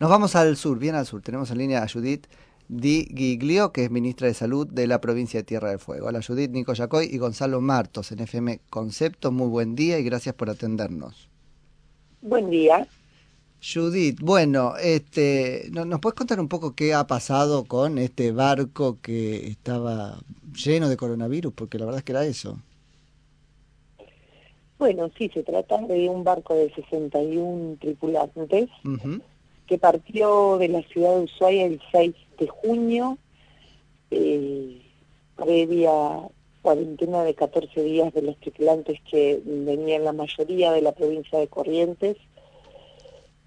Nos vamos al sur, bien al sur. Tenemos en línea a Judith Di Giglio, que es ministra de Salud de la provincia de Tierra del Fuego. Hola Judith, Nico Yacoy y Gonzalo Martos en FM Concepto. Muy buen día y gracias por atendernos. Buen día. Judith, bueno, este, ¿nos puedes contar un poco qué ha pasado con este barco que estaba lleno de coronavirus? Porque la verdad es que era eso. Bueno, sí, se trata de un barco de 61 tripulantes que partió de la ciudad de Ushuaia el 6 de junio, eh, previa cuarentena de 14 días de los tripulantes que venían la mayoría de la provincia de Corrientes.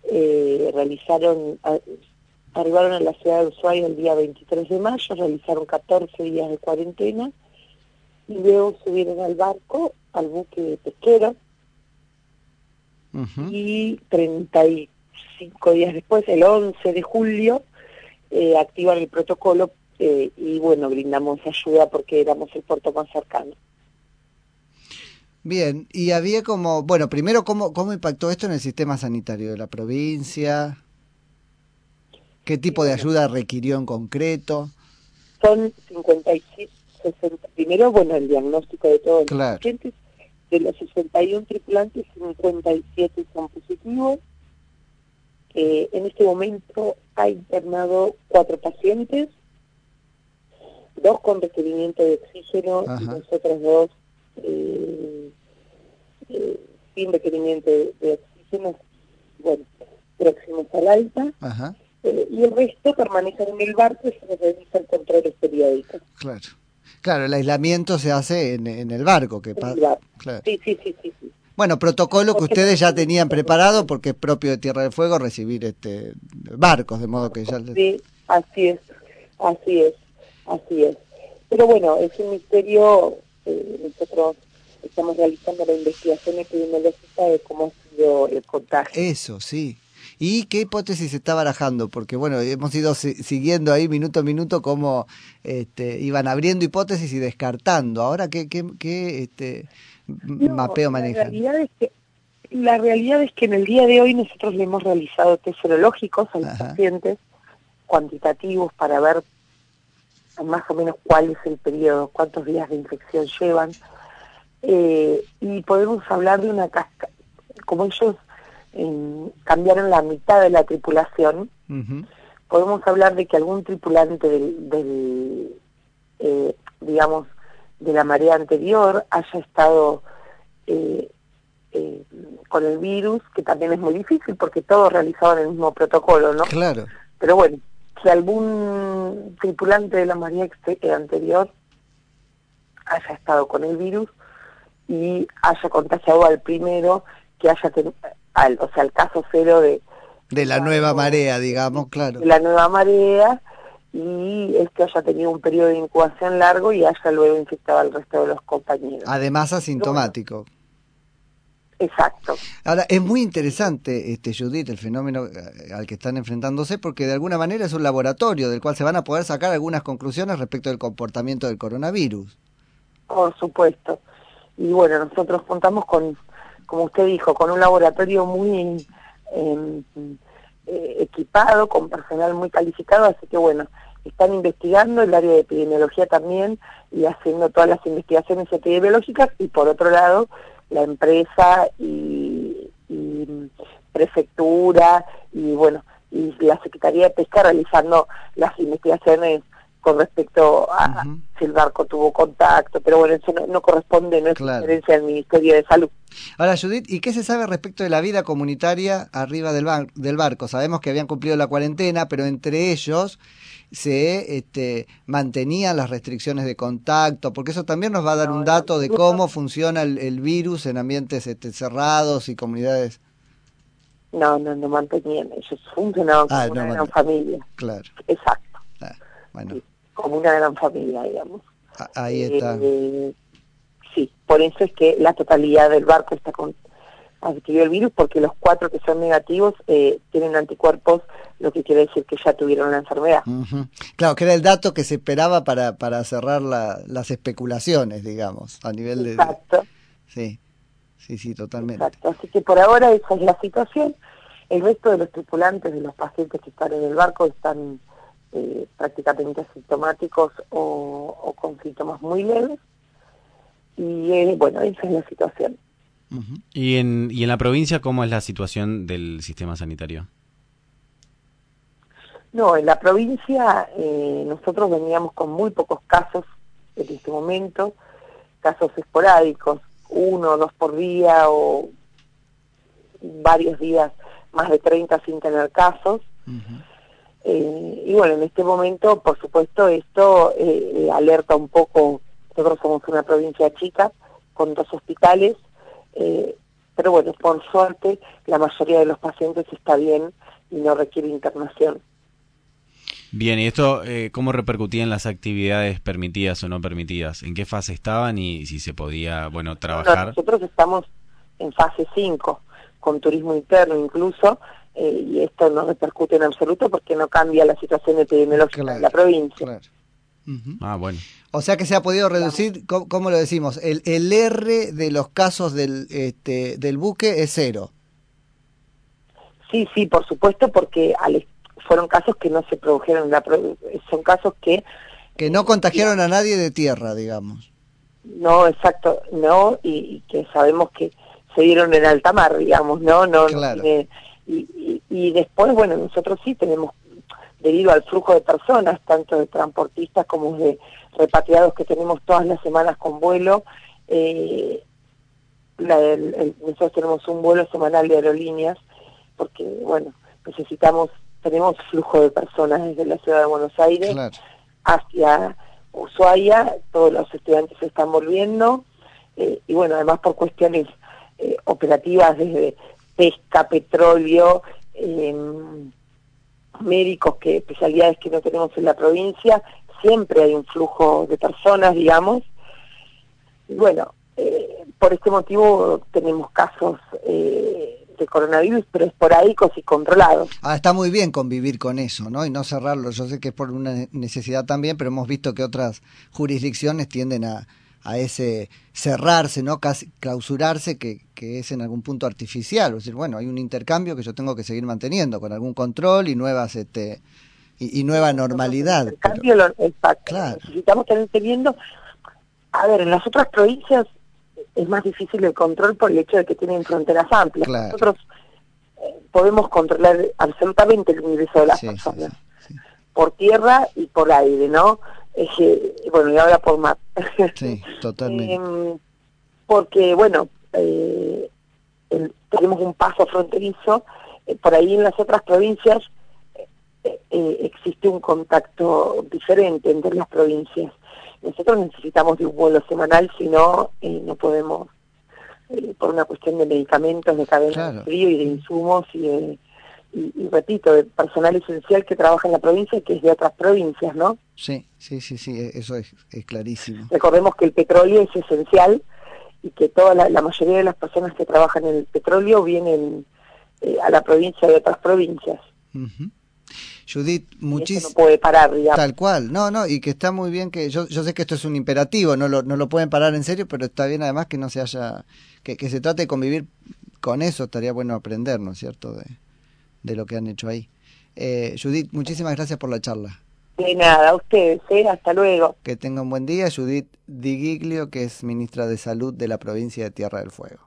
Eh, realizaron, arribaron a la ciudad de Ushuaia el día 23 de mayo, realizaron 14 días de cuarentena y luego subieron al barco al buque pesquero y 35 días después, el 11 de julio, eh, activan el protocolo eh, y bueno, brindamos ayuda porque éramos el puerto más cercano. Bien, y había como, bueno, primero, ¿cómo, ¿cómo impactó esto en el sistema sanitario de la provincia? ¿Qué tipo de ayuda requirió en concreto? Son 57, 60, primero, bueno, el diagnóstico de todos los pacientes, de los 61 tripulantes, 57 son positivos. Eh, en este momento ha internado cuatro pacientes, dos con requerimiento de oxígeno y nosotros dos eh, eh, sin requerimiento de, oxígeno, bueno, próximos al alta. y el resto permanecen en el barco y se les realizan controles periódicos. Claro. Claro, el aislamiento se hace en, el barco. que Sí, sí, sí, sí, Bueno, protocolo que ustedes ya tenían preparado porque es propio de Tierra del Fuego recibir este barcos, de modo que ya... Sí, así es, así es, así es. Pero bueno, es un misterio, eh, nosotros estamos realizando la investigación epidemiológica de cómo ha sido el contagio. Eso, sí. ¿Y qué hipótesis se está barajando? Porque bueno, hemos ido siguiendo ahí minuto a minuto cómo este, iban abriendo hipótesis y descartando. Ahora, ¿qué, qué, qué este, mapeo manejan? La realidad, es que, la realidad es que en el día de hoy nosotros le hemos realizado test serológicos a los pacientes cuantitativos para ver más o menos cuál es el periodo, cuántos días de infección llevan. Eh, y podemos hablar de una casca, como ellos cambiaron la mitad de la tripulación, podemos hablar de que algún tripulante del, eh, digamos, de la marea anterior haya estado eh, eh, con el virus, que también es muy difícil porque todos realizaban el mismo protocolo, ¿no? Claro. Pero bueno, si algún tripulante de la marea anterior haya estado con el virus y haya contagiado al primero, que haya al, o sea, el caso cero de... De la nueva marea, digamos, claro. De la nueva marea y es que haya tenido un periodo de incubación largo y haya luego infectado al resto de los compañeros. Además asintomático. Exacto. Ahora, es muy interesante, este Judith, el fenómeno eh, al que están enfrentándose, porque de alguna manera es un laboratorio del cual se van a poder sacar algunas conclusiones respecto del comportamiento del coronavirus. Por supuesto. Y bueno, nosotros contamos con como usted dijo, con un laboratorio muy em, eh, equipado, con personal muy calificado, así que bueno, están investigando el área de epidemiología también y haciendo todas las investigaciones epidemiológicas y por otro lado la empresa y, y prefectura y bueno y la Secretaría de Pesca realizando las investigaciones con respecto a si el barco tuvo contacto, pero bueno, eso no, corresponde, no es claro. del Ministerio de Salud. Ahora, Judith, ¿y qué se sabe respecto de la vida comunitaria arriba del, del barco? Sabemos que habían cumplido la cuarentena, pero entre ellos se este, mantenían las restricciones de contacto, porque eso también nos va a dar un dato de cómo funciona el, virus en ambientes este, cerrados y comunidades. No, no, no mantenían, ellos funcionaban ah, como una gran familia. Claro. Exacto. Ah, bueno como una gran familia, digamos. Ahí está. Eh, sí, por eso es que la totalidad del barco está con adquirió el virus porque los cuatro que son negativos eh, tienen anticuerpos, lo que quiere decir que ya tuvieron la enfermedad. Claro, que era el dato que se esperaba para, para cerrar las especulaciones, digamos, a nivel de... Exacto. Sí, sí, sí, totalmente. Exacto, así que por ahora esa es la situación. El resto de los tripulantes de los pacientes que están en el barco están eh, prácticamente asintomáticos o, con síntomas muy leves. Y eh, bueno, esa es la situación. ¿Y, en, ¿Y en la provincia cómo es la situación del sistema sanitario? No, en la provincia eh, nosotros veníamos con muy pocos casos en este momento, casos esporádicos, uno o dos por día o varios días más de 30 sin tener casos. Eh, y bueno, en este momento, por supuesto, esto eh, alerta un poco, nosotros somos una provincia chica, con dos hospitales, eh, pero bueno, por suerte, la mayoría de los pacientes está bien y no requiere internación. Bien, ¿y esto cómo repercutía en las actividades permitidas o no permitidas? ¿En qué fase estaban y si se podía, bueno, trabajar? nosotros estamos en fase 5, con turismo interno incluso, eh, y esto no repercute en absoluto porque no cambia la situación epidemiológica de la provincia. Ah, bueno. O sea que se ha podido reducir, ¿cómo, lo decimos? El, el R de los casos del, este, del buque es cero. Sí, sí, por supuesto, porque fueron casos que no se produjeron, la, son casos que... Que no contagiaron a nadie de tierra, digamos. No, exacto, no, y, que sabemos que se dieron en alta mar, digamos, ¿no? no, claro. Y, y, después, bueno, nosotros sí tenemos, debido al flujo de personas, tanto de transportistas como de repatriados que tenemos todas las semanas con vuelo, eh, nosotros tenemos un vuelo semanal de aerolíneas, porque, bueno, necesitamos, tenemos flujo de personas desde la ciudad de Buenos Aires hacia Ushuaia, todos los estudiantes se están volviendo, eh, y bueno, además por cuestiones eh, operativas desde pesca, petróleo, em, médicos, que especialidades que no tenemos en la provincia, siempre hay un flujo de personas, digamos. Y bueno, eh, por este motivo tenemos casos eh, de coronavirus, pero esporádicos y controlados. Ah, está muy bien convivir con eso, ¿no? Y no cerrarlo. Yo sé que es por una necesidad también, pero hemos visto que otras jurisdicciones tienden a, a ese cerrarse, ¿no? Casi clausurarse, que, que, es en algún punto artificial. Es decir, bueno, hay un intercambio que yo tengo que seguir manteniendo con algún control y nuevas este y, nueva normalidad. El cambio lo, claro. necesitamos tener teniendo. A ver, en las otras provincias es más difícil el control por el hecho de que tienen fronteras amplias. Nosotros eh, podemos controlar absolutamente el ingreso de las personas. por tierra y por aire, ¿no? Bueno, y ahora por mar. Sí, totalmente. Em, porque, bueno, eh, tenemos un paso fronterizo, eh, por ahí en las otras provincias eh, existe un contacto diferente entre las provincias. Nosotros necesitamos de un vuelo semanal, si no, no podemos, por una cuestión de medicamentos, de cadena de frío y de insumos y de y, repito, de personal esencial que trabaja en la provincia y que es de otras provincias, ¿no? Sí, sí, sí, sí, eso es, clarísimo. Recordemos que el petróleo es esencial y que toda la, mayoría de las personas que trabajan en el petróleo vienen eh, a la provincia de otras provincias. Judith, muchísimo. No puede parar, digamos. Tal cual, no, no, y que está muy bien que yo, yo sé que esto es un imperativo, no lo, no lo pueden parar en serio, pero está bien además que no se haya, que, que se trate de convivir con eso, estaría bueno aprender, ¿no es cierto? De, de lo que han hecho ahí. Eh, Judith, muchísimas gracias por la charla. De nada, a ustedes, ¿eh? hasta luego. Que tenga un buen día. Judith Digiglio, que es ministra de Salud de la provincia de Tierra del Fuego.